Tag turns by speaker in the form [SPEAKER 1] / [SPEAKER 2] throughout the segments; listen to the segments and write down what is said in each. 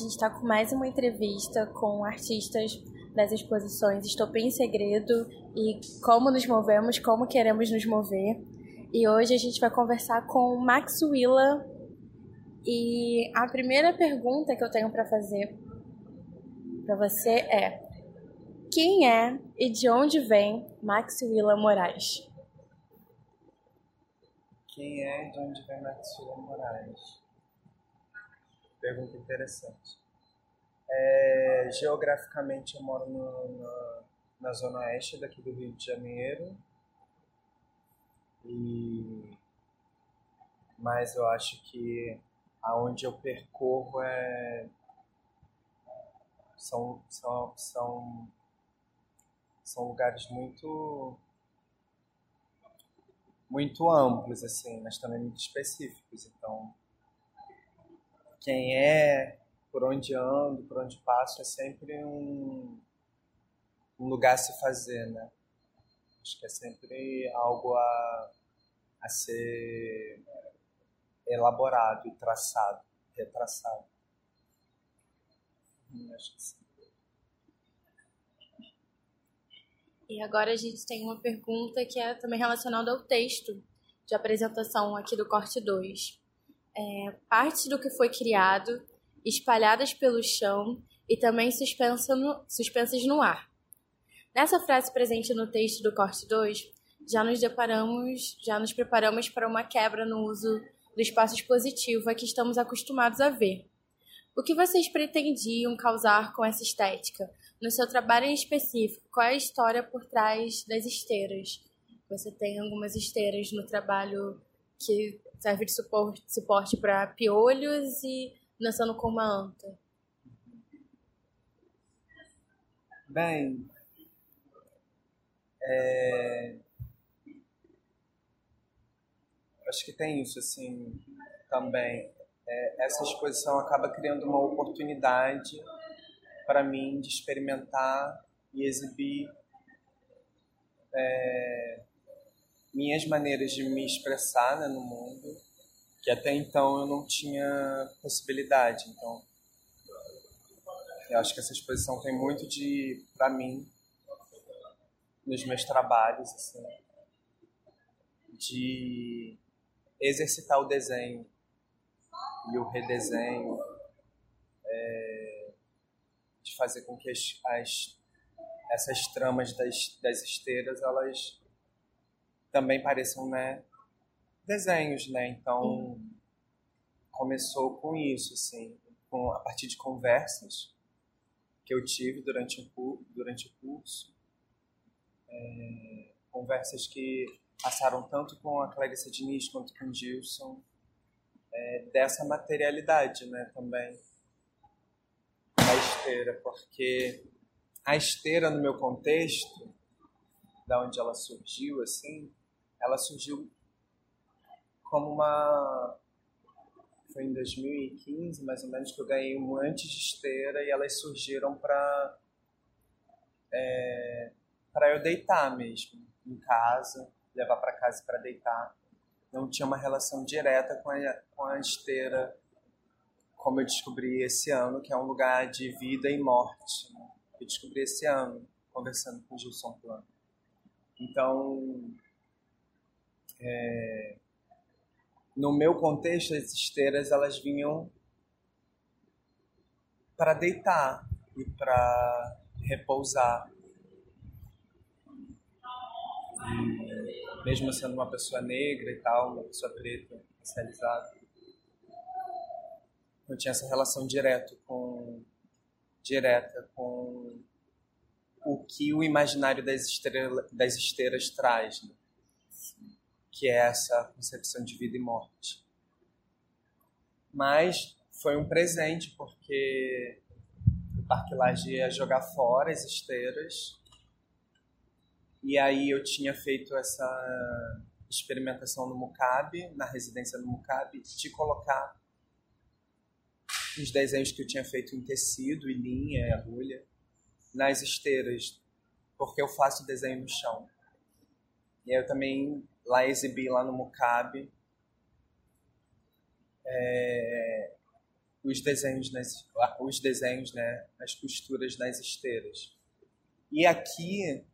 [SPEAKER 1] gente está com mais uma entrevista com artistas das exposições Estopim em Segredo e Como Nos Movemos, Como Queremos Nos Mover. E hoje a gente vai conversar com Max Willa. E a primeira pergunta que eu tenho para fazer para você é: quem é e de onde vem Max Willa Moraes?
[SPEAKER 2] Quem é e de onde vem Max Willa Moraes? Pergunta interessante. É, geograficamente eu moro no, na, na zona oeste daqui do Rio de Janeiro. E mas eu acho que aonde eu percorro é são, são, são, são lugares muito muito amplos assim, mas também muito específicos. Então, quem é, por onde ando, por onde passo, é sempre um, um lugar a se fazer, né? Acho que é sempre algo a, a ser elaborado e traçado, retraçado. Hum.
[SPEAKER 1] E agora a gente tem uma pergunta que é também relacionada ao texto de apresentação aqui do corte 2 é, partes do que foi criado espalhadas pelo chão e também suspensa no, suspensas no ar. Nessa frase presente no texto do corte 2, já nos deparamos, já nos preparamos para uma quebra no uso do espaço expositivo a que estamos acostumados a ver. O que vocês pretendiam causar com essa estética? No seu trabalho em específico, qual é a história por trás das esteiras? Você tem algumas esteiras no trabalho que serve de suporte, suporte para piolhos e dançando com uma anta.
[SPEAKER 2] Bem, é... acho que tem isso assim também. É, essa exposição acaba criando uma oportunidade para mim de experimentar e exibir é, minhas maneiras de me expressar né, no mundo, que até então eu não tinha possibilidade. Então, eu acho que essa exposição tem muito de, para mim, nos meus trabalhos, assim, de exercitar o desenho e o redesenho, é, de fazer com que as, as essas tramas das, das esteiras elas também pareçam né, desenhos, né? Então começou com isso, assim, com, a partir de conversas que eu tive durante o, durante o curso, é, conversas que passaram tanto com a Clarissa Diniz quanto com o Gilson, é, dessa materialidade, né, também. Da esteira, porque a esteira no meu contexto, da onde ela surgiu, assim, ela surgiu como uma foi em 2015 mais ou menos que eu ganhei um antes de esteira e elas surgiram para é, para eu deitar mesmo em casa levar para casa para deitar não tinha uma relação direta com a, com a esteira como eu descobri esse ano que é um lugar de vida e morte né? eu descobri esse ano conversando com o Gilson Plano então é, no meu contexto, as esteiras elas vinham para deitar e para repousar. E mesmo sendo uma pessoa negra e tal, uma pessoa preta, racializada, eu tinha essa relação direto com direta com o que o imaginário das, estrela, das esteiras traz. Né? Que é essa concepção de vida e morte. Mas foi um presente, porque o Parque Laje ia jogar fora as esteiras, e aí eu tinha feito essa experimentação no Mucabe, na residência no Mucabe, de colocar os desenhos que eu tinha feito em tecido e linha e agulha nas esteiras, porque eu faço desenho no chão. E eu também lá exibi lá no Mucabe. É, os desenhos nas os desenhos, né, as costuras nas esteiras. E aqui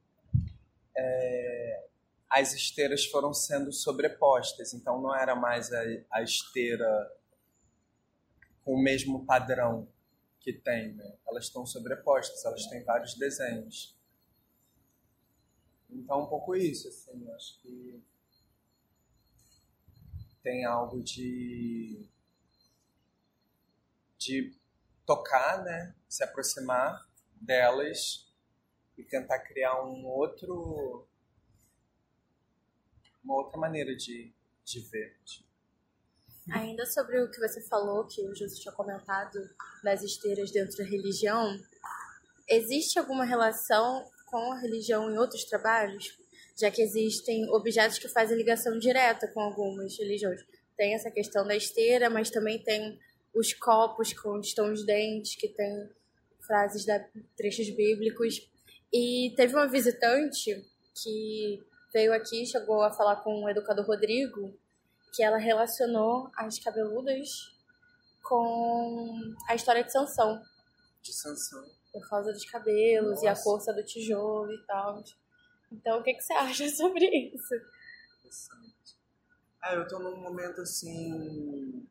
[SPEAKER 2] é, as esteiras foram sendo sobrepostas, então não era mais a, a esteira com o mesmo padrão que tem, né? elas estão sobrepostas, elas têm vários desenhos. Então, um pouco isso, assim, acho que tem algo de de tocar, né, se aproximar delas e tentar criar um outro uma outra maneira de, de ver.
[SPEAKER 1] Ainda sobre o que você falou, que o Jesus tinha comentado das esteiras dentro da religião, existe alguma relação com a religião em outros trabalhos? Já que existem objetos que fazem ligação direta com algumas religiões. Tem essa questão da esteira, mas também tem os copos onde estão os dentes, que tem frases da trechos bíblicos. E teve uma visitante que veio aqui, chegou a falar com o educador Rodrigo, que ela relacionou as cabeludas com a história de Sansão.
[SPEAKER 2] De Sansão.
[SPEAKER 1] Por causa dos cabelos Nossa. e a força do tijolo e tal. Então, o que, que você acha sobre isso?
[SPEAKER 2] Interessante. Ah, eu tô num momento assim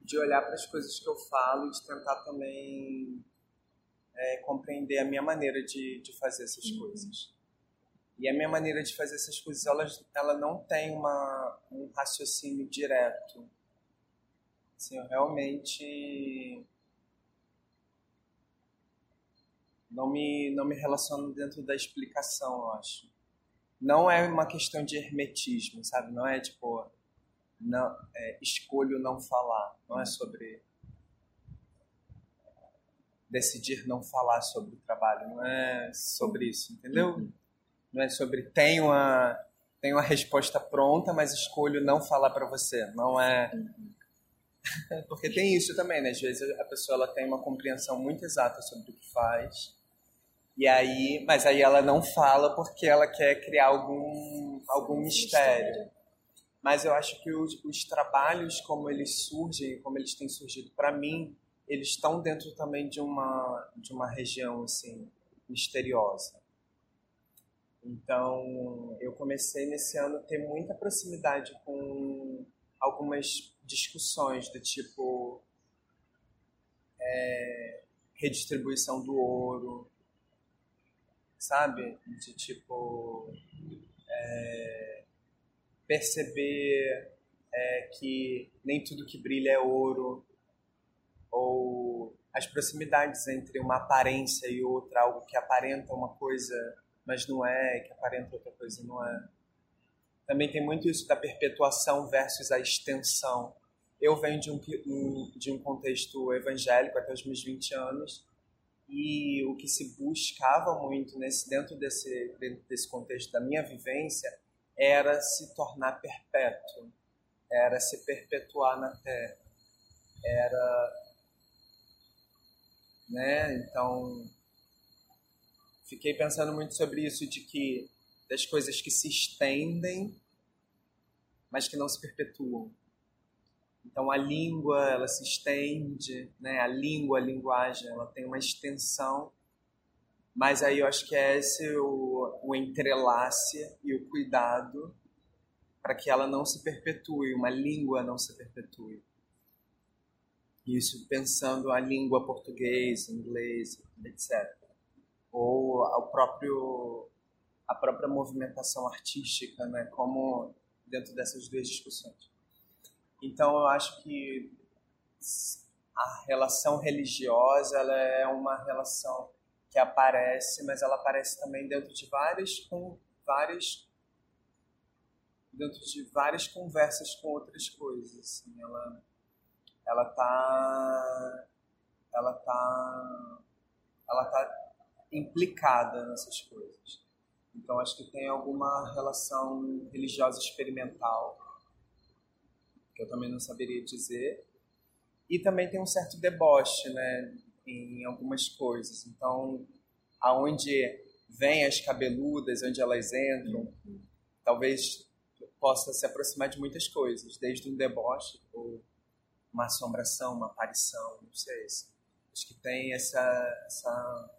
[SPEAKER 2] de olhar para as coisas que eu falo e de tentar também é, compreender a minha maneira de, de fazer essas uhum. coisas. E a minha maneira de fazer essas coisas, ela, ela não tem uma, um raciocínio direto. Assim, eu realmente não me, não me relaciono dentro da explicação, eu acho. Não é uma questão de hermetismo, sabe? Não é tipo, não, é, escolho não falar. Não é sobre decidir não falar sobre o trabalho. Não é sobre isso, entendeu? Uhum não é sobre tenho a tenho a resposta pronta, mas escolho não falar para você. Não é porque tem isso também, né? Às vezes a pessoa ela tem uma compreensão muito exata sobre o que faz. E aí, mas aí ela não fala porque ela quer criar algum algum mistério. Mas eu acho que os, os trabalhos como eles surgem, como eles têm surgido para mim, eles estão dentro também de uma de uma região assim misteriosa. Então, eu comecei nesse ano a ter muita proximidade com algumas discussões do tipo é, redistribuição do ouro, sabe? De tipo é, perceber é, que nem tudo que brilha é ouro, ou as proximidades entre uma aparência e outra, algo que aparenta uma coisa mas não é, que aparenta outra coisa não é. Também tem muito isso da perpetuação versus a extensão. Eu venho de um, de um contexto evangélico até os meus 20 anos, e o que se buscava muito nesse, dentro, desse, dentro desse contexto da minha vivência era se tornar perpétuo, era se perpetuar na Terra, era. Né? Então, fiquei pensando muito sobre isso de que das coisas que se estendem, mas que não se perpetuam. Então a língua, ela se estende, né? A língua, a linguagem, ela tem uma extensão, mas aí eu acho que é esse o, o entrelace e o cuidado para que ela não se perpetue, uma língua não se perpetue. Isso pensando a língua português, inglês, etc ou ao próprio a própria movimentação artística, né, como dentro dessas duas discussões. Então eu acho que a relação religiosa ela é uma relação que aparece, mas ela aparece também dentro de várias com várias dentro de várias conversas com outras coisas. Assim, ela ela tá ela tá ela tá implicada nessas coisas. Então acho que tem alguma relação religiosa experimental que eu também não saberia dizer. E também tem um certo deboche, né, em algumas coisas. Então, aonde vêm as cabeludas, onde elas entram, talvez possa se aproximar de muitas coisas, desde um deboche ou uma assombração, uma aparição, não sei. Acho que tem essa, essa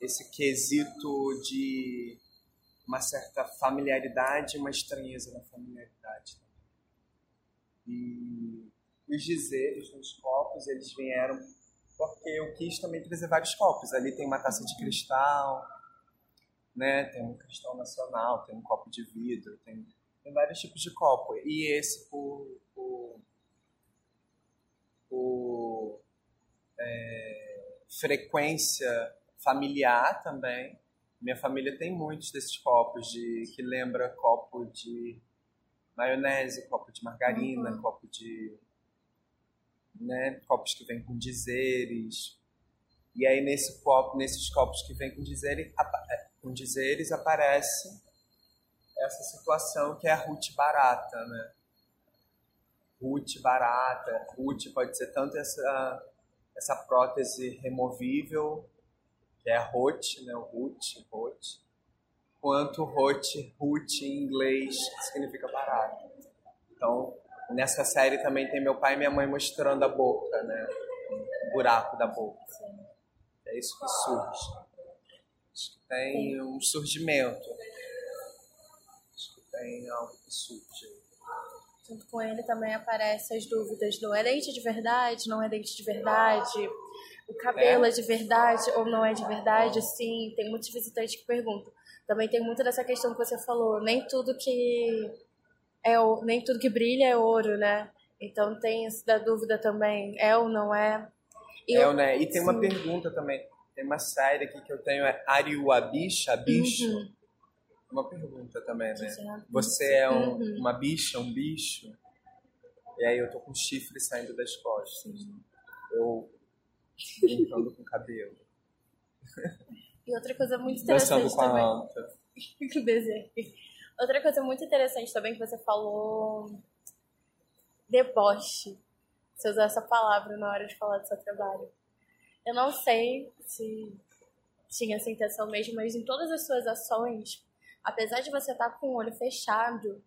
[SPEAKER 2] esse quesito de uma certa familiaridade e uma estranheza na familiaridade. E os dizeres nos copos, eles vieram porque eu quis também trazer vários copos. Ali tem uma taça de cristal, né? tem um cristal nacional, tem um copo de vidro, tem, tem vários tipos de copo. E esse por, por é, frequência familiar também. Minha família tem muitos desses copos de que lembra copo de maionese, copo de margarina, uhum. copo de né, copos que vêm com dizeres. E aí nesse copo, nesses copos que vêm com dizeres, é, com dizeres aparece essa situação que é a Ruth barata, né? Ruth barata, Ruth pode ser tanto essa essa prótese removível que é Roth, né, o Ruth, Roth, quanto Roth, Ruth em inglês, significa barato. Então, nessa série também tem meu pai e minha mãe mostrando a boca, né, o buraco da boca. É isso que surge. Acho que tem um surgimento. Acho que tem algo que surge.
[SPEAKER 1] Junto com ele também aparecem as dúvidas do é dente de verdade, não é dente de verdade, o cabelo é. é de verdade ou não é de verdade, sim. Tem muitos visitantes que perguntam. Também tem muito dessa questão que você falou, nem tudo que é nem tudo que brilha é ouro, né? Então tem isso da dúvida também, é ou não é?
[SPEAKER 2] E é ou não é? E tem sim. uma pergunta também. Tem uma série aqui que eu tenho, é Ariua Bicha, bicho? Uhum. Uma pergunta também, né? Você é um, uhum. uma bicha, um bicho? E aí eu tô com chifre saindo das costas. Eu brincando com o cabelo.
[SPEAKER 1] E outra coisa muito interessante Dançando com também. a anta. Outra coisa muito interessante também que você falou deboche. Você usou essa palavra na hora de falar do seu trabalho. Eu não sei se tinha essa intenção mesmo, mas em todas as suas ações, apesar de você estar com o olho fechado,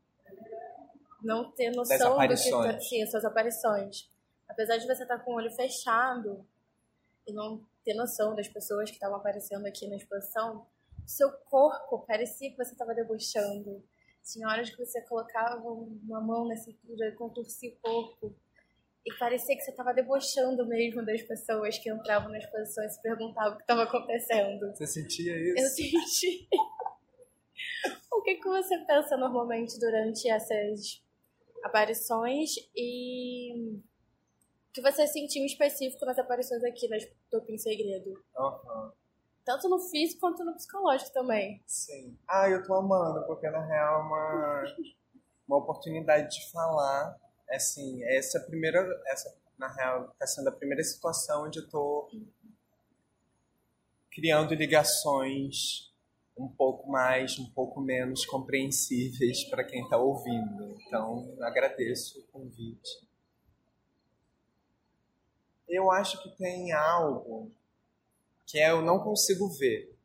[SPEAKER 1] não ter noção do que tá, sim, as suas aparições. Apesar de você estar com o olho fechado, e não ter noção das pessoas que estavam aparecendo aqui na exposição, seu corpo parecia que você estava debochando. Tinha horas que você colocava uma mão na cintura e contorcia o corpo. E parecia que você estava debochando mesmo das pessoas que entravam na exposição e se perguntavam o que estava acontecendo.
[SPEAKER 2] Você sentia isso?
[SPEAKER 1] Eu senti. o que, que você pensa normalmente durante essas aparições e que você sentiu específico nas aparições aqui nas Topim Segredo.
[SPEAKER 2] Uhum.
[SPEAKER 1] Tanto no físico quanto no psicológico também.
[SPEAKER 2] Sim. Ah, eu tô amando, porque na real é uma, uma oportunidade de falar. Assim, essa é primeira. Essa, na real, tá sendo a primeira situação onde eu tô criando ligações um pouco mais, um pouco menos compreensíveis para quem está ouvindo. Então, agradeço o convite eu acho que tem algo que é eu não consigo ver.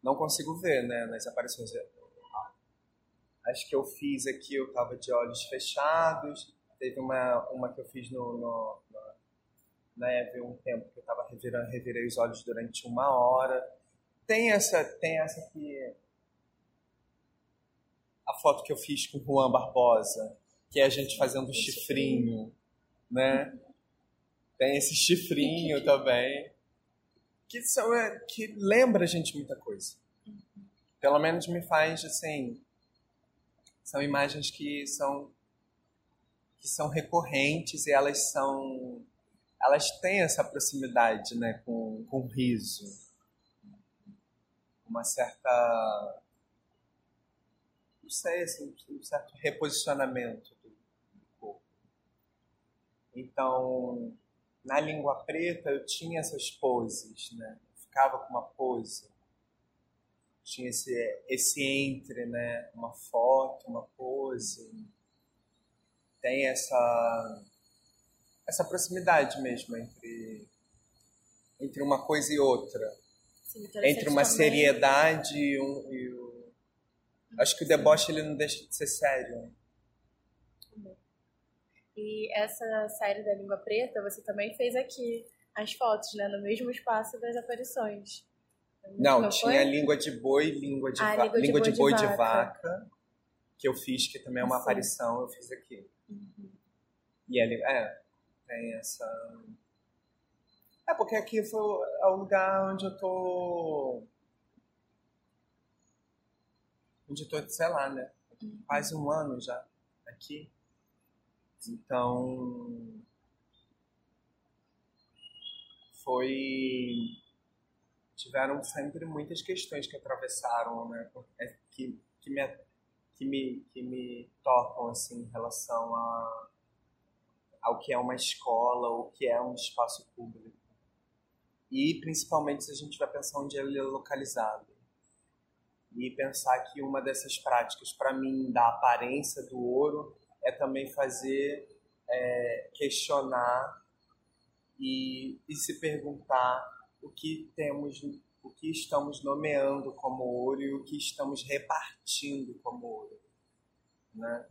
[SPEAKER 2] Não consigo ver, né, nas aparições. Acho que eu fiz aqui, eu tava de olhos fechados. Teve uma, uma que eu fiz no, no, no na Eve um tempo que eu tava revirando, revirei os olhos durante uma hora. Tem essa, tem essa aqui, a foto que eu fiz com o Juan Barbosa, que é a gente fazendo chifrinho né? Tem esse chifrinho também, que são é, que lembra a gente muita coisa. Pelo menos me faz assim, são imagens que são que são recorrentes e elas são elas têm essa proximidade, né, com com o riso. Uma certa não sei, assim, um certo reposicionamento então, na língua preta eu tinha essas poses, né? Eu ficava com uma pose. Tinha esse, esse entre, né? Uma foto, uma pose. Tem essa, essa proximidade mesmo entre, entre uma coisa e outra. Sim, entre uma também. seriedade e, um, e o... Acho que o deboche ele não deixa de ser sério.
[SPEAKER 1] E essa série da Língua Preta você também fez aqui as fotos, né? No mesmo espaço das aparições.
[SPEAKER 2] Não, Não tinha língua de boi, língua de, ah, língua, língua de, boi, de, boi de, vaca. de, vaca. que eu fiz, que também é uma Sim. aparição, eu fiz aqui. Uhum. E ele, é, tem essa. É, porque aqui foi o lugar onde eu tô. Onde eu tô, sei lá, né? Uhum. Quase um ano já aqui. Então. Foi. Tiveram sempre muitas questões que atravessaram, né? É, que, que, me, que, me, que me tocam, assim, em relação a ao que é uma escola, o que é um espaço público. E principalmente se a gente vai pensar onde ele é localizado. E pensar que uma dessas práticas, para mim, da aparência do ouro, é também fazer, é, questionar e, e se perguntar o que temos, o que estamos nomeando como ouro e o que estamos repartindo como ouro, né?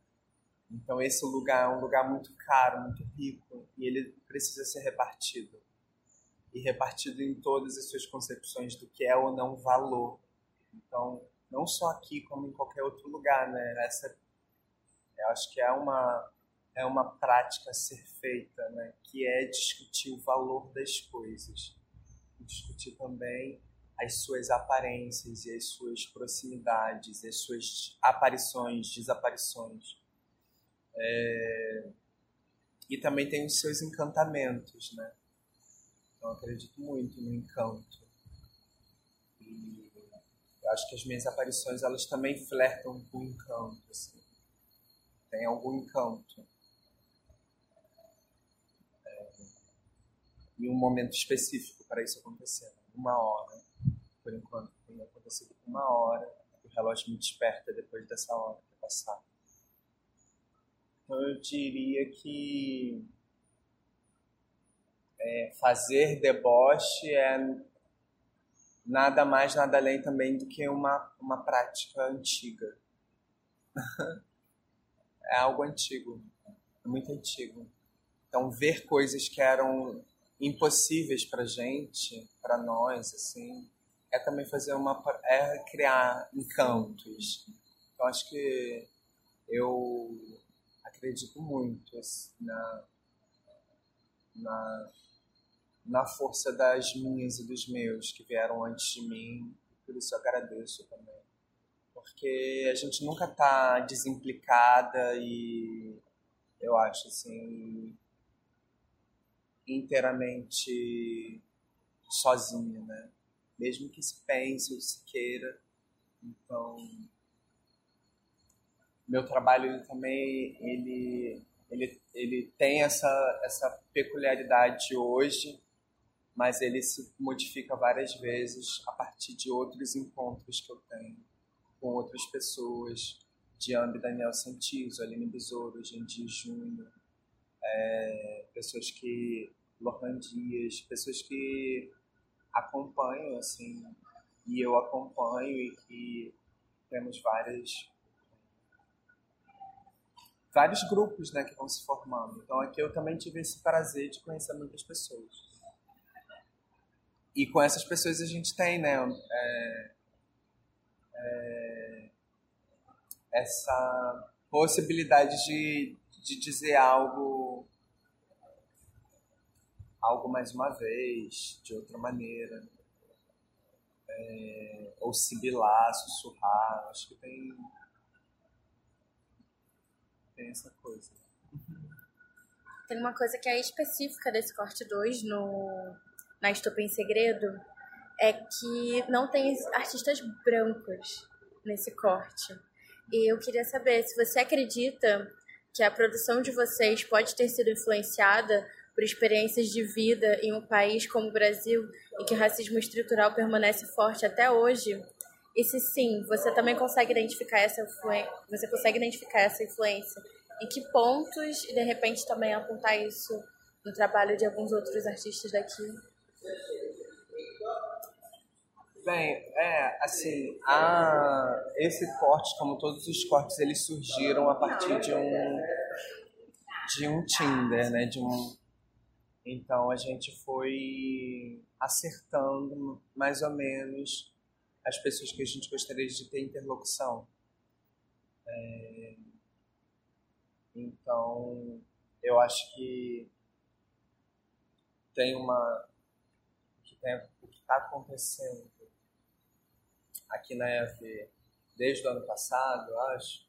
[SPEAKER 2] Então esse lugar é um lugar muito caro, muito rico e ele precisa ser repartido. E repartido em todas as suas concepções do que é ou não valor. Então, não só aqui como em qualquer outro lugar, né? Essa eu acho que é uma é uma prática a ser feita, né? Que é discutir o valor das coisas. discutir também as suas aparências e as suas proximidades, as suas aparições, desaparições é... E também tem os seus encantamentos, né? Então acredito muito no encanto. E acho que as minhas aparições elas também flertam com encanto, assim. Tem algum encanto. É... E um momento específico para isso acontecer. Uma hora. Por enquanto tem acontecido uma hora. O relógio me desperta depois dessa hora que passar. Então eu diria que é, fazer deboche é nada mais, nada além também do que uma, uma prática antiga. é algo antigo, é muito antigo. Então ver coisas que eram impossíveis para gente, para nós, assim, é também fazer uma é criar encantos. Então acho que eu acredito muito assim, na, na, na força das minhas e dos meus que vieram antes de mim, por isso eu agradeço também. Porque a gente nunca está desimplicada e eu acho assim inteiramente sozinha, né? Mesmo que se pense ou se queira. Então, meu trabalho ele também ele, ele, ele tem essa, essa peculiaridade hoje, mas ele se modifica várias vezes a partir de outros encontros que eu tenho com outras pessoas, Diambi Daniel Santizo, Aline Besouro, Gendir Júnior, é, pessoas que Lohan Dias, pessoas que acompanham assim e eu acompanho e que temos várias vários grupos né, que vão se formando. Então aqui eu também tive esse prazer de conhecer muitas pessoas. E com essas pessoas a gente tem né, é, é, essa possibilidade de, de dizer algo algo mais uma vez, de outra maneira. É, ou sibilar, sussurrar. Acho que tem tem essa coisa.
[SPEAKER 1] Tem uma coisa que é específica desse corte 2 no, na Estopa em Segredo, é que não tem artistas brancos nesse corte. E eu queria saber se você acredita que a produção de vocês pode ter sido influenciada por experiências de vida em um país como o Brasil, em que o racismo estrutural permanece forte até hoje, e se sim, você também consegue identificar essa influência, você consegue identificar essa influência em que pontos e de repente também apontar isso no trabalho de alguns outros artistas daqui?
[SPEAKER 2] Bem, é, assim, a, esse corte, como todos os cortes, eles surgiram a partir de um de um Tinder, né? De um então a gente foi acertando mais ou menos as pessoas que a gente gostaria de ter interlocução. É... Então eu acho que tem uma tem, o que está acontecendo aqui na EAV desde o ano passado, acho,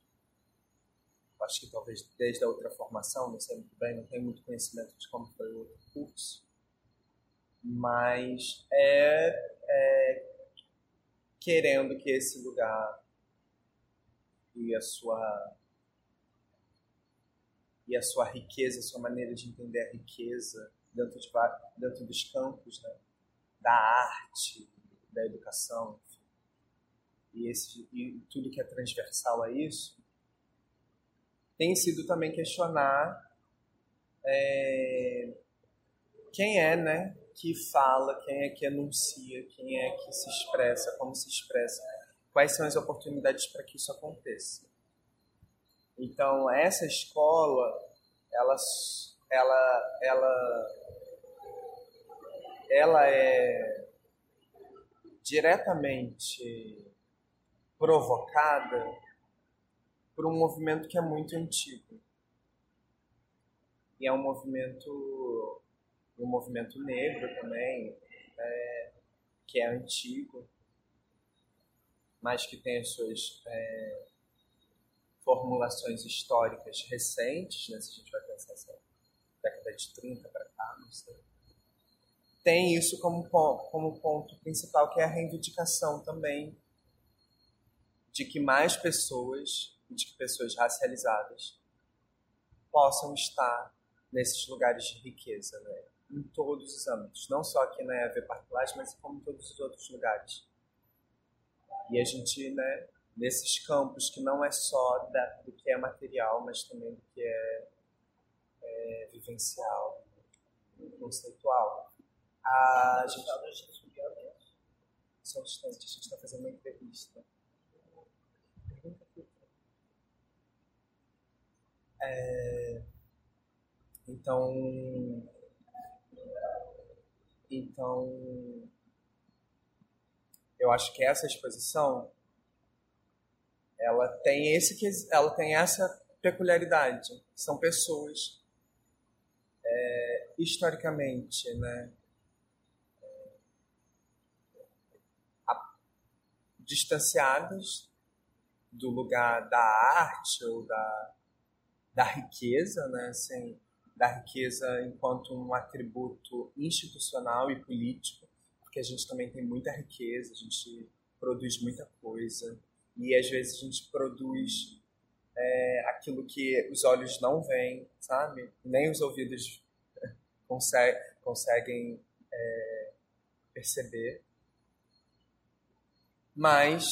[SPEAKER 2] acho que talvez desde a outra formação, não sei muito bem, não tenho muito conhecimento de como foi o outro curso, mas é, é querendo que esse lugar e a sua e a sua riqueza, a sua maneira de entender a riqueza dentro, de, dentro dos campos né? Da arte, da educação, enfim. E, esse, e tudo que é transversal a isso, tem sido também questionar é, quem é né, que fala, quem é que anuncia, quem é que se expressa, como se expressa, quais são as oportunidades para que isso aconteça. Então, essa escola, ela, ela, ela, ela é diretamente provocada por um movimento que é muito antigo. E é um movimento, um movimento negro também, é, que é antigo, mas que tem as suas é, formulações históricas recentes, né, se a gente vai pensar essa década de 30 para cá, não sei. Tem isso como, como ponto principal, que é a reivindicação também de que mais pessoas de que pessoas racializadas possam estar nesses lugares de riqueza, né? em todos os âmbitos, não só aqui na EAV Particulares, mas como em todos os outros lugares. E a gente, né, nesses campos que não é só da, do que é material, mas também do que é, é vivencial, conceitual. A gente... Só um instante, a gente está fazendo uma entrevista. É, então, então, eu acho que essa exposição ela tem esse ela tem essa peculiaridade. São pessoas é, historicamente, né, distanciadas do lugar da arte ou da da riqueza, né? Assim, da riqueza enquanto um atributo institucional e político, porque a gente também tem muita riqueza, a gente produz muita coisa e às vezes a gente produz é, aquilo que os olhos não veem, sabe? Nem os ouvidos consegue, conseguem é, perceber. Mas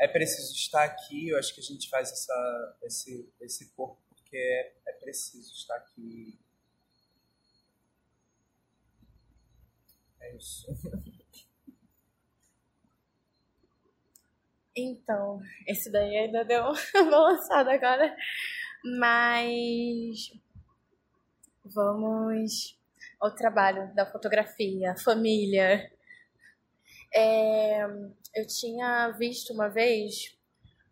[SPEAKER 2] é preciso estar aqui, eu acho que a gente faz essa, esse, esse corpo porque é, é preciso estar aqui. É isso.
[SPEAKER 1] Então, esse daí ainda deu uma balançada agora. Mas vamos ao trabalho da fotografia, família. É, eu tinha visto uma vez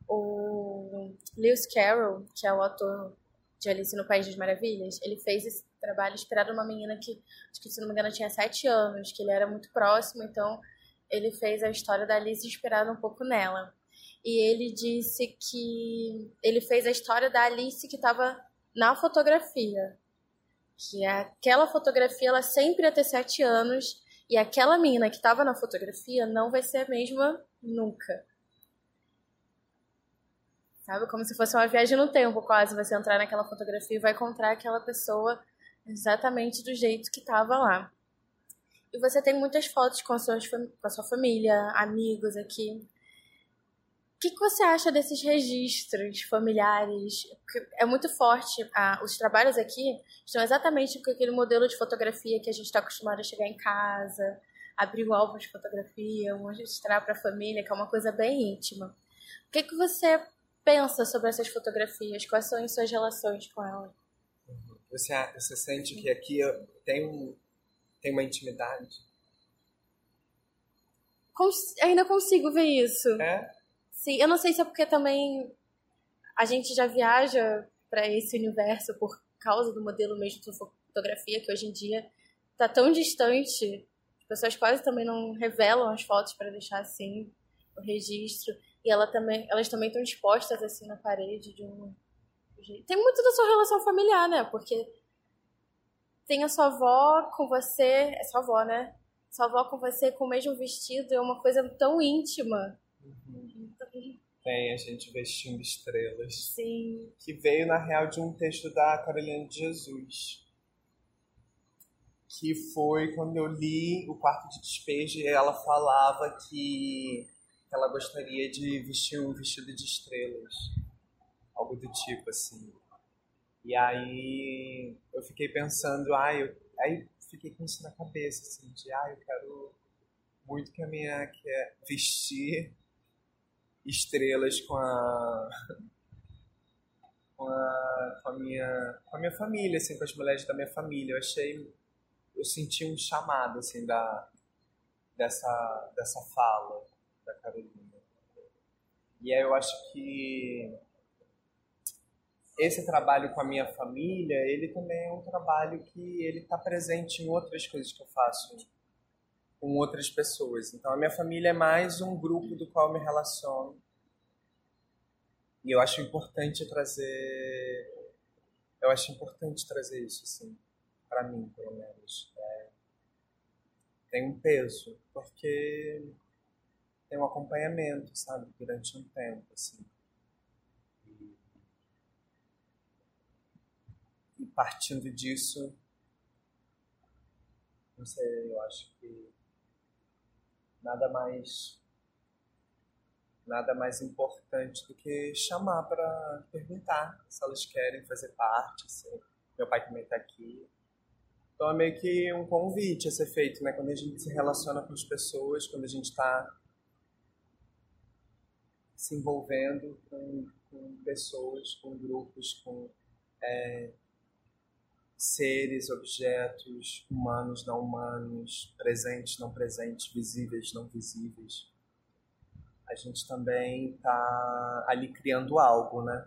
[SPEAKER 1] o Lewis Carroll, que é o autor de Alice no País das Maravilhas, ele fez esse trabalho inspirado numa menina que, acho que se não me engano, tinha sete anos, que ele era muito próximo, então ele fez a história da Alice inspirada um pouco nela. E ele disse que ele fez a história da Alice que estava na fotografia. Que aquela fotografia ela sempre ia ter sete anos e aquela menina que estava na fotografia não vai ser a mesma nunca. Sabe? Como se fosse uma viagem no tempo, quase. Você entrar naquela fotografia e vai encontrar aquela pessoa exatamente do jeito que estava lá. E você tem muitas fotos com com a sua família, amigos aqui. O que, que você acha desses registros familiares? É muito forte. Ah, os trabalhos aqui estão exatamente com aquele modelo de fotografia que a gente está acostumado a chegar em casa, abrir o álbum de fotografia, mostrar para a família, que é uma coisa bem íntima. O que, que você pensa sobre essas fotografias? Quais são as suas relações com elas?
[SPEAKER 2] Você, você sente que aqui tem, um, tem uma intimidade?
[SPEAKER 1] Cons ainda consigo ver isso.
[SPEAKER 2] É?
[SPEAKER 1] Sim, eu não sei se é porque também a gente já viaja para esse universo por causa do modelo mesmo de fotografia, que hoje em dia está tão distante. As pessoas quase também não revelam as fotos para deixar assim o registro. E ela também, elas também estão expostas assim na parede de um jeito. Tem muito da sua relação familiar, né? Porque tem a sua avó com você, é sua avó, né? Sua avó com você com o mesmo vestido é uma coisa tão íntima.
[SPEAKER 2] Uhum. Tem a gente vestindo estrelas.
[SPEAKER 1] Sim.
[SPEAKER 2] Que veio, na real, de um texto da Carolina de Jesus. Que foi quando eu li O Quarto de Despejo e ela falava que ela gostaria de vestir um vestido de estrelas. Algo do tipo, assim. E aí eu fiquei pensando, ah, eu, aí fiquei com isso na cabeça, assim, de, ah, eu quero muito que a minha quer vestir estrelas com a, com a com a minha com a minha família, assim, com as mulheres da minha família. Eu achei eu senti um chamado assim da dessa dessa fala da Carolina. E aí eu acho que esse trabalho com a minha família, ele também é um trabalho que ele está presente em outras coisas que eu faço com outras pessoas. Então, a minha família é mais um grupo do qual me relaciono. E eu acho importante trazer. Eu acho importante trazer isso, assim, para mim, pelo menos. É... Tem um peso, porque tem um acompanhamento, sabe, durante um tempo, assim. E partindo disso, não sei, eu acho que nada mais nada mais importante do que chamar para perguntar se elas querem fazer parte, se meu pai também está aqui. Então é meio que um convite a ser feito, né? Quando a gente se relaciona com as pessoas, quando a gente está se envolvendo com, com, pessoas, com grupos, com é, seres, objetos, humanos, não humanos, presentes, não presentes, visíveis, não visíveis. A gente também está ali criando algo, né?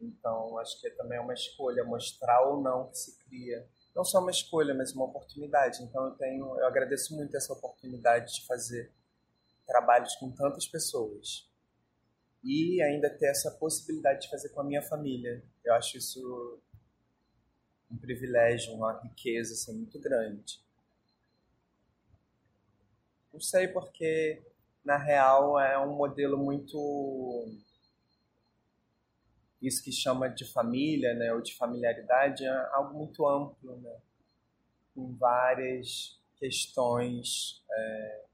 [SPEAKER 2] Então, acho que também é uma escolha mostrar ou não que se cria. Não só uma escolha, mas uma oportunidade. Então, eu tenho, eu agradeço muito essa oportunidade de fazer trabalhos com tantas pessoas e ainda ter essa possibilidade de fazer com a minha família. Eu acho isso um privilégio, uma riqueza assim, muito grande. Não sei porque, na real, é um modelo muito. Isso que chama de família, né, ou de familiaridade, é algo muito amplo, né, com várias questões, é,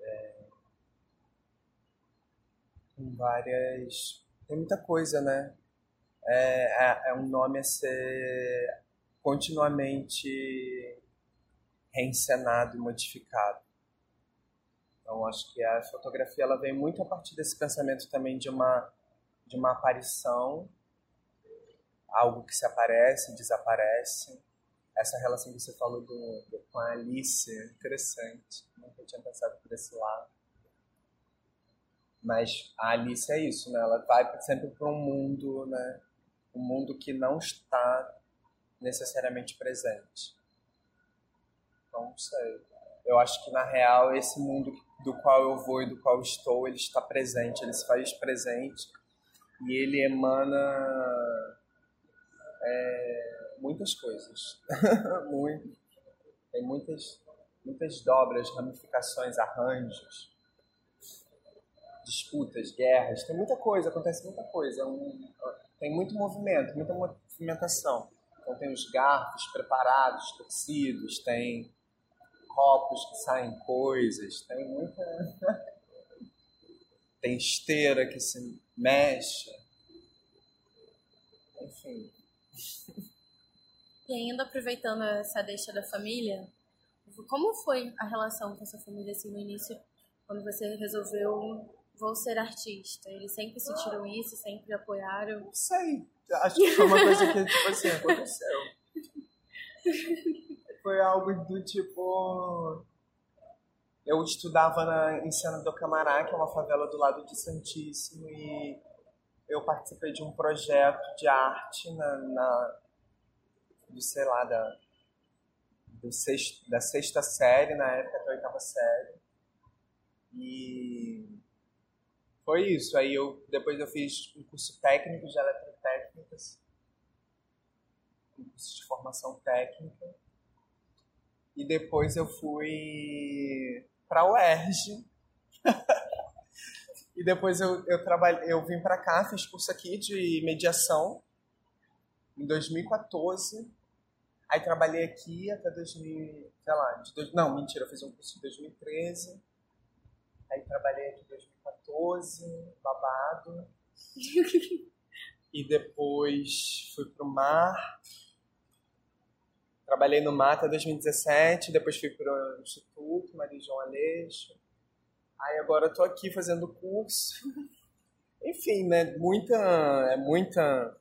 [SPEAKER 2] é, com várias. Tem muita coisa, né? É, é, é um nome a ser continuamente reencenado e modificado. Então, acho que a fotografia ela vem muito a partir desse pensamento também de uma, de uma aparição, algo que se aparece, desaparece. Essa relação que você falou do, do, com a Alice, interessante. Nunca tinha pensado por esse lado. Mas a Alice é isso, né? Ela vai sempre para um mundo, né? Um mundo que não está necessariamente presente. Então, não sei. Eu acho que, na real, esse mundo do qual eu vou e do qual estou, ele está presente, ele se faz presente e ele emana é, muitas coisas. Muito. Tem muitas, muitas dobras, ramificações, arranjos, disputas, guerras, tem muita coisa, acontece muita coisa. É um, tem muito movimento, muita movimentação. Então tem os garfos preparados, torcidos, tem copos que saem coisas, tem muita. tem esteira que se mexe. Enfim.
[SPEAKER 1] E ainda aproveitando essa deixa da família, como foi a relação com essa família assim no início, quando você resolveu vou ser artista. Eles sempre sentiram isso, sempre apoiaram.
[SPEAKER 2] Não sei. Acho que foi uma coisa que, tipo assim, aconteceu. Foi algo do tipo. Eu estudava na, em Sena do Camará, que é uma favela do lado de Santíssimo, e eu participei de um projeto de arte na, na do, sei lá, da, do sexto, da sexta série, na época, da oitava série. E foi isso. Aí eu depois eu fiz um curso técnico de eletrotécnicas, um curso de formação técnica. E depois eu fui para o UERJ. e depois eu, eu, trabalhei, eu vim para cá, fiz curso aqui de mediação em 2014. Aí trabalhei aqui até 2000, sei lá, de não, mentira, eu fiz um curso em 2013. Aí trabalhei aqui em 2014, babado. e depois fui pro mar. Trabalhei no mar até 2017, depois fui pro Instituto Maria João Aleixo. Aí agora tô aqui fazendo curso. Enfim, né? Muita, é muita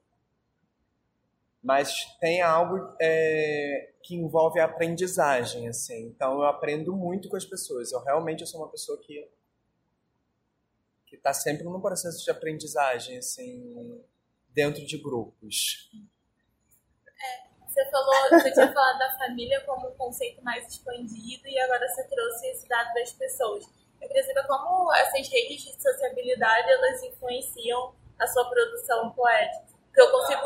[SPEAKER 2] mas tem algo é, que envolve a aprendizagem, assim. Então eu aprendo muito com as pessoas. Eu realmente eu sou uma pessoa que está sempre num processo de aprendizagem, assim, dentro de grupos.
[SPEAKER 3] É, você falou, você tinha falado da família como um conceito mais expandido e agora você trouxe esse dado das pessoas. Eu queria saber como essas redes de sociabilidade elas influenciam a sua produção poética. Porque eu consigo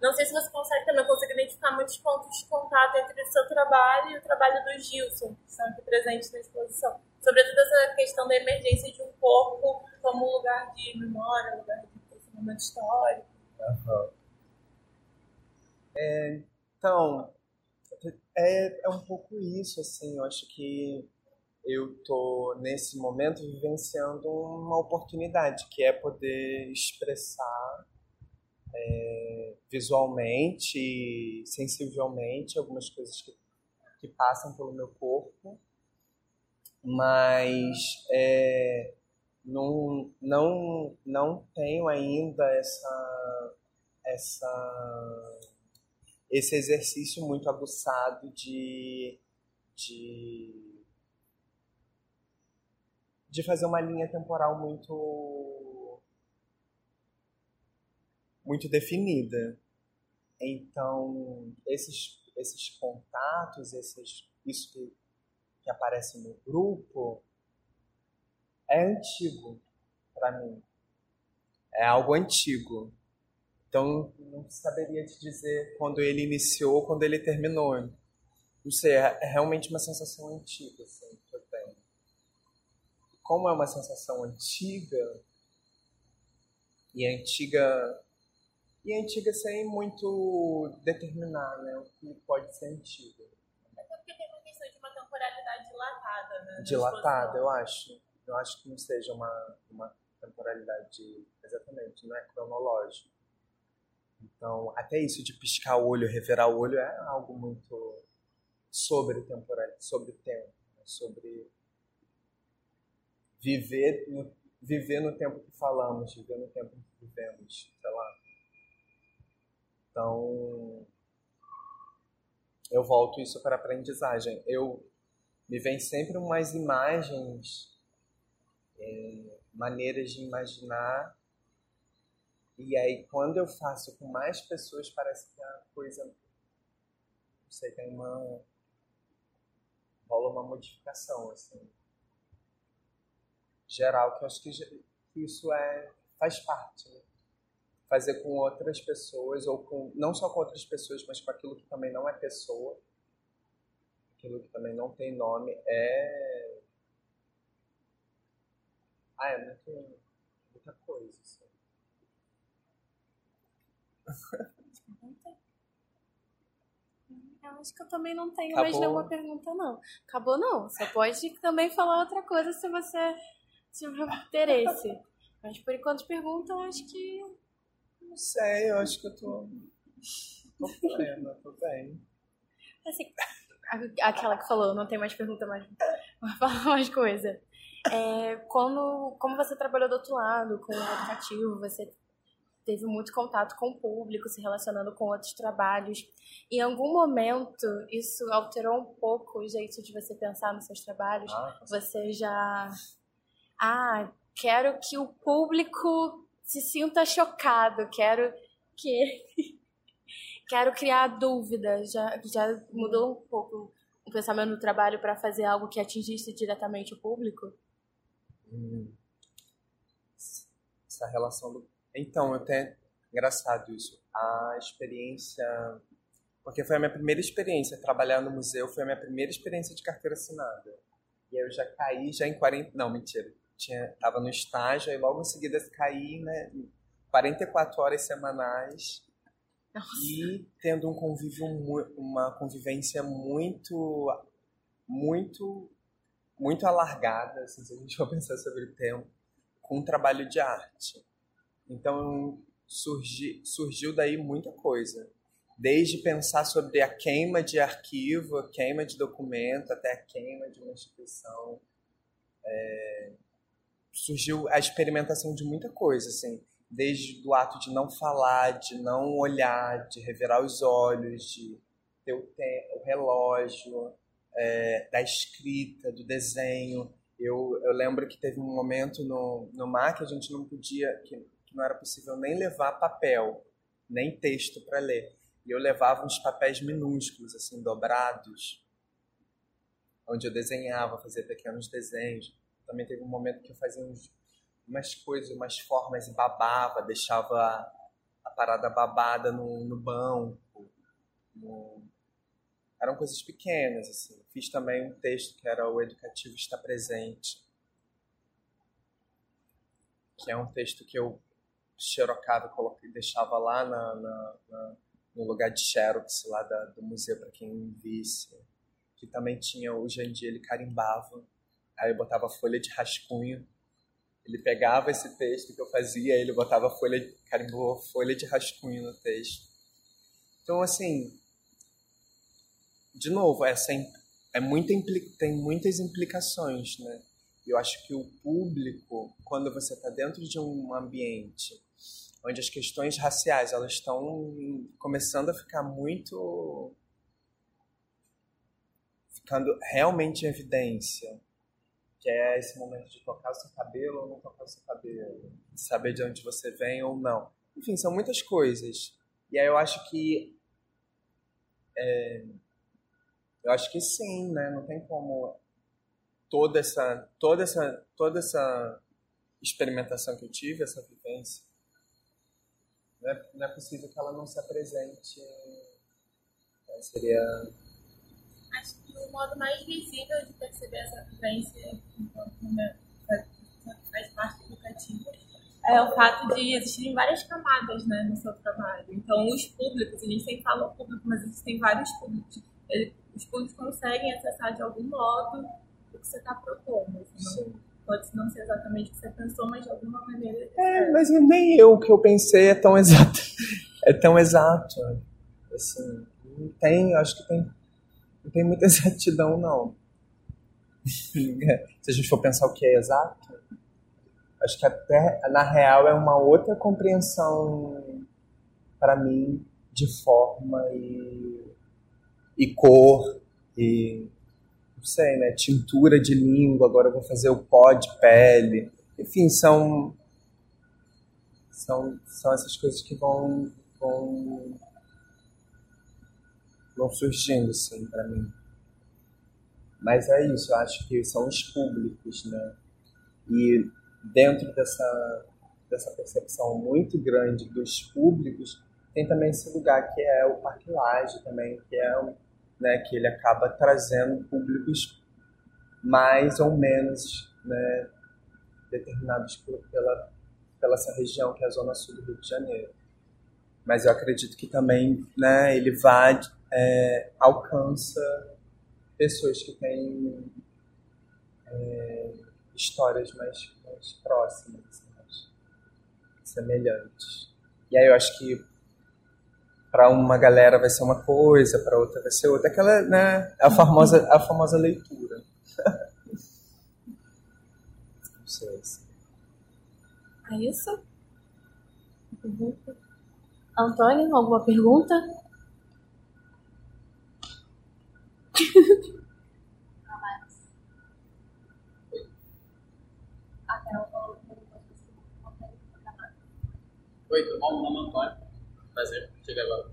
[SPEAKER 3] não sei se você consegue também, eu consigo identificar muitos pontos de contato entre o seu trabalho e o trabalho do Gilson, que estão aqui presentes na exposição. Sobretudo essa questão da emergência de um corpo como lugar de memória, lugar de processamento histórico. Uhum.
[SPEAKER 2] É, então, é, é um pouco isso, assim, eu acho que eu tô nesse momento vivenciando uma oportunidade que é poder expressar é, visualmente, sensivelmente, algumas coisas que, que passam pelo meu corpo, mas é, não, não, não tenho ainda essa, essa, esse exercício muito aguçado de, de, de fazer uma linha temporal muito muito definida. Então, esses, esses contatos, esses, isso que, aparece no grupo, é antigo para mim. É algo antigo. Então, não saberia te dizer quando ele iniciou, quando ele terminou. Não sei, é, é realmente uma sensação antiga assim, que eu tenho. Como é uma sensação antiga, e antiga e antiga sem muito determinar né, o que pode ser antiga.
[SPEAKER 3] Até porque tem uma questão de uma temporalidade dilatada, né?
[SPEAKER 2] Dilatada, eu acho. Eu acho que não seja uma, uma temporalidade exatamente, não é cronológico. Então, até isso de piscar o olho, reverar o olho é algo muito sobre temporal, sobre tempo, né? sobre viver no, viver no tempo que falamos, viver no tempo que vivemos, sei lá. Então, eu volto isso para a aprendizagem. Eu me vem sempre umas imagens, é, maneiras de imaginar, e aí quando eu faço com mais pessoas parece que a coisa, não sei, tem uma rola uma modificação assim. Geral que eu acho que isso é faz parte né? fazer com outras pessoas, ou com não só com outras pessoas, mas com aquilo que também não é pessoa, aquilo que também não tem nome, é. Ah, é muito, muita coisa. Assim.
[SPEAKER 1] Eu acho que eu também não tenho Acabou. mais nenhuma pergunta, não. Acabou, não. Você pode também falar outra coisa se você tiver interesse. Mas por enquanto, pergunta, eu acho que
[SPEAKER 2] não sei, eu acho que eu tô. tô plena, tô bem.
[SPEAKER 1] Assim, aquela que falou, não tem mais pergunta, mais. falar mais coisa. É, como, como você trabalhou do outro lado, com o educativo, você teve muito contato com o público, se relacionando com outros trabalhos. Em algum momento, isso alterou um pouco o jeito de você pensar nos seus trabalhos? Ah, você já. Ah, quero que o público se sinta chocado, quero que. Quero criar dúvida. Já, já mudou um pouco o pensamento no trabalho para fazer algo que atingisse diretamente o público?
[SPEAKER 2] Hum. Essa relação do. Então, até engraçado isso. A experiência. Porque foi a minha primeira experiência. Trabalhar no museu foi a minha primeira experiência de carteira assinada. E aí eu já caí já em 40. Não, mentira. Tinha, tava no estágio, aí logo em seguida caí, né? 44 horas semanais
[SPEAKER 1] nossa.
[SPEAKER 2] e tendo um convívio, uma convivência muito, muito, muito alargada, assim, se a gente for pensar sobre o tempo, com um trabalho de arte. Então surgi, surgiu daí muita coisa, desde pensar sobre a queima de arquivo, a queima de documento, até a queima de uma instituição. É, surgiu a experimentação de muita coisa, assim desde o ato de não falar, de não olhar, de revirar os olhos, de ter o, o relógio, é, da escrita, do desenho. Eu, eu lembro que teve um momento no, no mar que a gente não podia, que, que não era possível nem levar papel, nem texto para ler. E eu levava uns papéis minúsculos, assim, dobrados, onde eu desenhava, fazia pequenos desenhos. Também teve um momento que eu fazia uns umas coisas, umas formas e babava, deixava a parada babada no, no banco. No... Eram coisas pequenas, assim. Fiz também um texto que era O Educativo Está Presente, que é um texto que eu xerocava e deixava lá na, na, na, no lugar de xerox lá da, do museu para quem visse. Que também tinha, em dia ele carimbava, aí eu botava folha de rascunho ele pegava esse texto que eu fazia, ele botava folha, carimbou folha de rascunho no texto. Então, assim, de novo, essa é muito tem muitas implicações, né? Eu acho que o público, quando você está dentro de um ambiente onde as questões raciais elas estão começando a ficar muito ficando realmente em evidência que é esse momento de tocar o seu cabelo ou não tocar o seu cabelo, saber de onde você vem ou não. Enfim, são muitas coisas. E aí eu acho que é, eu acho que sim, né? Não tem como toda essa toda essa toda essa experimentação que eu tive, essa vivência, não é, não é possível que ela não se apresente. Né? Seria
[SPEAKER 3] acho que o modo mais visível de perceber essa vivência enquanto faz parte educativa é o fato de existirem várias camadas né, no seu trabalho. Então, os públicos, a gente sempre fala o público, mas existem vários públicos. Os públicos conseguem acessar de algum modo o que você está propondo. Assim, pode não ser exatamente o que você pensou, mas de alguma maneira.
[SPEAKER 2] É, mas nem eu que eu pensei é tão exato. É tão exato. Assim, tem, acho que tem não tem muita exatidão, não. Se a gente for pensar o que é exato, acho que até na real é uma outra compreensão para mim de forma e, e cor e não sei, né? Tintura de língua, agora eu vou fazer o pó de pele. Enfim, são são, são essas coisas que vão, vão vão surgindo, assim, para mim. Mas é isso, eu acho que são os públicos, né? E dentro dessa, dessa percepção muito grande dos públicos, tem também esse lugar que é o Parque Laje também, que é né, que ele acaba trazendo públicos mais ou menos né, determinados pela, pela essa região que é a zona sul do Rio de Janeiro. Mas eu acredito que também né, ele vai é, alcança pessoas que têm é, histórias mais, mais próximas, mais semelhantes. E aí eu acho que para uma galera vai ser uma coisa, para outra vai ser outra. Aquela, né, a famosa, a famosa leitura. Não sei.
[SPEAKER 3] É isso?
[SPEAKER 1] pergunta. Antônio, alguma pergunta?
[SPEAKER 4] Oi, tudo bom? Meu nome é Antônio. Prazer, cheguei agora.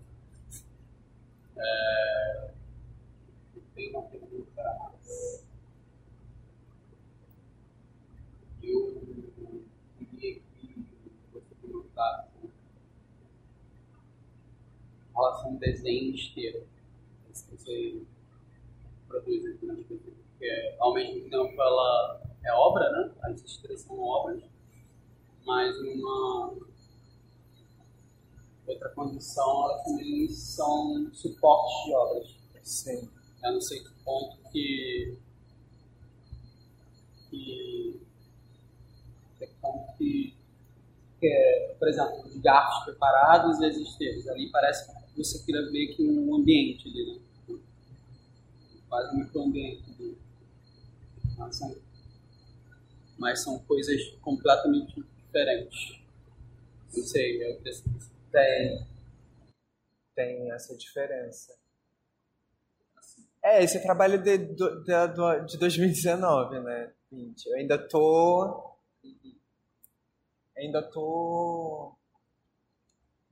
[SPEAKER 4] É... Tem uma pergunta. Eu queria que você perguntasse em relação ao desenho esteiro você produz aqui coisas. Porque ao mesmo tempo ela é obra, né? As esteiras são obras, mas uma outra condição, elas também são suportes de obras.
[SPEAKER 2] Sim.
[SPEAKER 4] Eu não sei que ponto que. que. que ponto que. que é, por exemplo, os garfos preparados e as esteiras. Ali parece que você queira ver que um ambiente ali, né? Quase um microambiente. Mas são, mas são coisas completamente diferentes. Não sei, eu preciso
[SPEAKER 2] tem. Tem essa diferença. É, esse trabalho de, de, de 2019, né? 20. Eu ainda tô. Ainda tô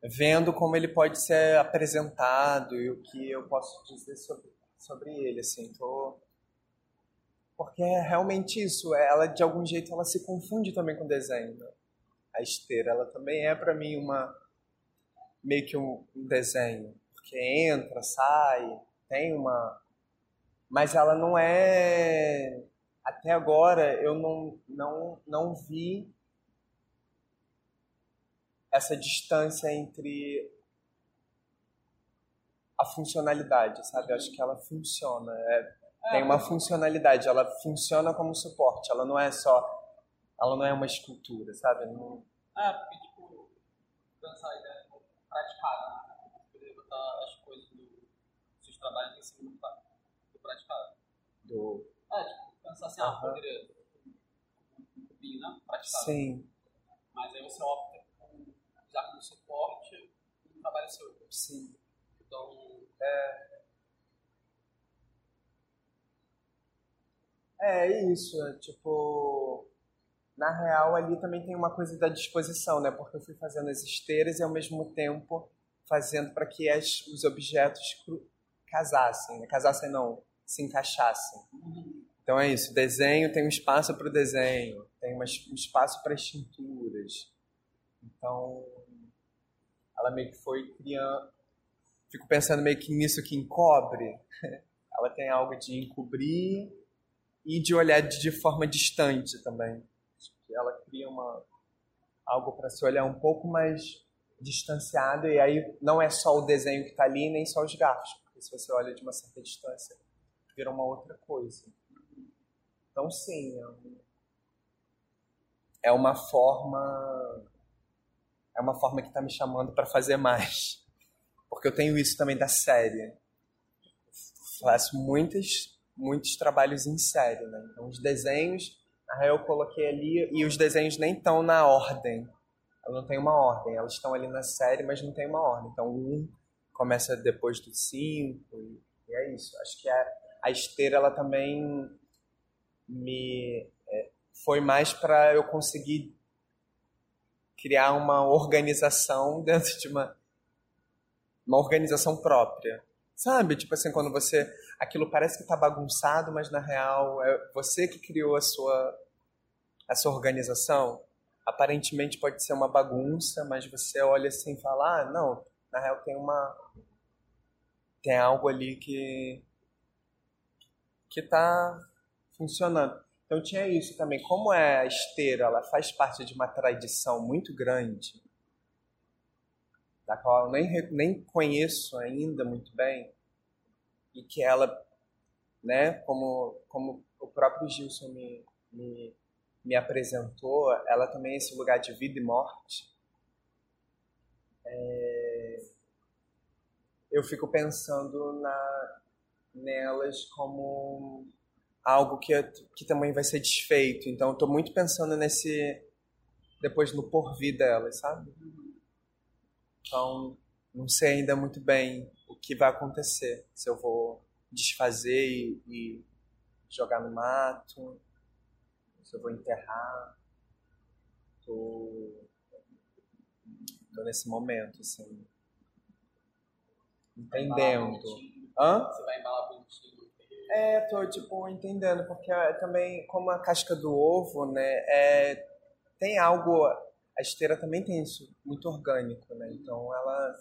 [SPEAKER 2] vendo como ele pode ser apresentado e o que eu posso dizer sobre, sobre ele, assim, tô porque é realmente isso, ela de algum jeito ela se confunde também com o desenho. Né? A esteira, ela também é para mim uma meio que um, um desenho, porque entra, sai, tem uma. Mas ela não é. Até agora eu não, não, não vi essa distância entre a funcionalidade, sabe? Eu acho que ela funciona. É, tem uma funcionalidade, ela funciona como suporte, ela não é só. Ela não é uma escultura, sabe? Não...
[SPEAKER 4] É, porque, tipo, pensar a ideia praticado. Né? Poder botar as coisas dos seus trabalhos em cima do, do praticado.
[SPEAKER 2] Do...
[SPEAKER 4] É, tipo, pensar assim, ah, poderia né? Praticado.
[SPEAKER 2] Sim.
[SPEAKER 4] Mas aí você opta por usar como suporte um trabalho seu.
[SPEAKER 2] Sim.
[SPEAKER 4] Então.
[SPEAKER 2] É. É isso, é, tipo na real ali também tem uma coisa da disposição, né? Porque eu fui fazendo as esteiras e ao mesmo tempo fazendo para que as, os objetos casassem, né? casassem não, se encaixassem. Então é isso, desenho tem um espaço para o desenho, tem um espaço para as tinturas. Então ela meio que foi criando, fico pensando meio que nisso que encobre. ela tem algo de encobrir e de olhar de forma distante também ela cria uma algo para se olhar um pouco mais distanciado e aí não é só o desenho que está ali nem só os garfos, porque se você olha de uma certa distância vira uma outra coisa. Então sim, é, é uma forma é uma forma que está me chamando para fazer mais, porque eu tenho isso também da série. Faço muitos muitos trabalhos em série, né? Então os desenhos Aí eu coloquei ali e os desenhos nem estão na ordem. Ela não tem uma ordem. Elas estão ali na série, mas não tem uma ordem. Então um começa depois do cinco e, e é isso. Acho que a, a esteira ela também me é, foi mais para eu conseguir criar uma organização dentro de uma uma organização própria. Sabe? Tipo assim, quando você. Aquilo parece que tá bagunçado, mas na real é você que criou a sua, a sua organização. Aparentemente pode ser uma bagunça, mas você olha assim e fala: ah, não, na real tem uma. Tem algo ali que. que tá funcionando. Então tinha isso também. Como é a esteira, ela faz parte de uma tradição muito grande da qual eu nem, nem conheço ainda muito bem, e que ela, né, como, como o próprio Gilson me, me, me apresentou, ela também é esse lugar de vida e morte. É, eu fico pensando na, nelas como algo que, que também vai ser desfeito. Então, estou muito pensando nesse depois no porvir delas, sabe? Então, não sei ainda muito bem o que vai acontecer. Se eu vou desfazer e, e jogar no mato, se eu vou enterrar. Tô, tô nesse momento, assim. Entendendo. Hã?
[SPEAKER 4] Você vai embalar bonitinho.
[SPEAKER 2] É, tô, tipo, entendendo, porque ah, também, como a casca do ovo, né, é, tem algo, a esteira também tem isso muito orgânico, né, então ela,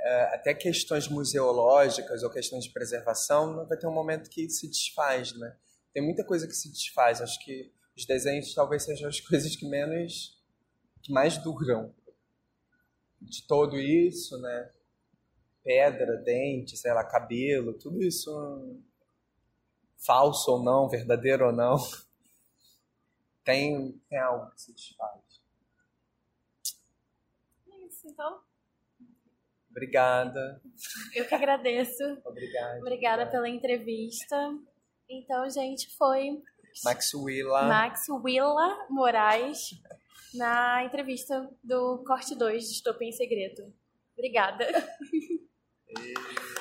[SPEAKER 2] é, até questões museológicas ou questões de preservação, vai ter um momento que se desfaz, né, tem muita coisa que se desfaz, acho que os desenhos talvez sejam as coisas que menos, que mais duram. De todo isso, né, pedra, dente, sei lá, cabelo, tudo isso falso ou não, verdadeiro ou não, tem, tem algo que se desfaz.
[SPEAKER 1] Então.
[SPEAKER 2] Obrigada.
[SPEAKER 1] Eu que agradeço.
[SPEAKER 2] Obrigado.
[SPEAKER 1] Obrigada pela entrevista. Então, gente, foi
[SPEAKER 2] Max Willa.
[SPEAKER 1] Max Willa Moraes na entrevista do Corte 2 de Estopim em Segredo. Obrigada.
[SPEAKER 2] E...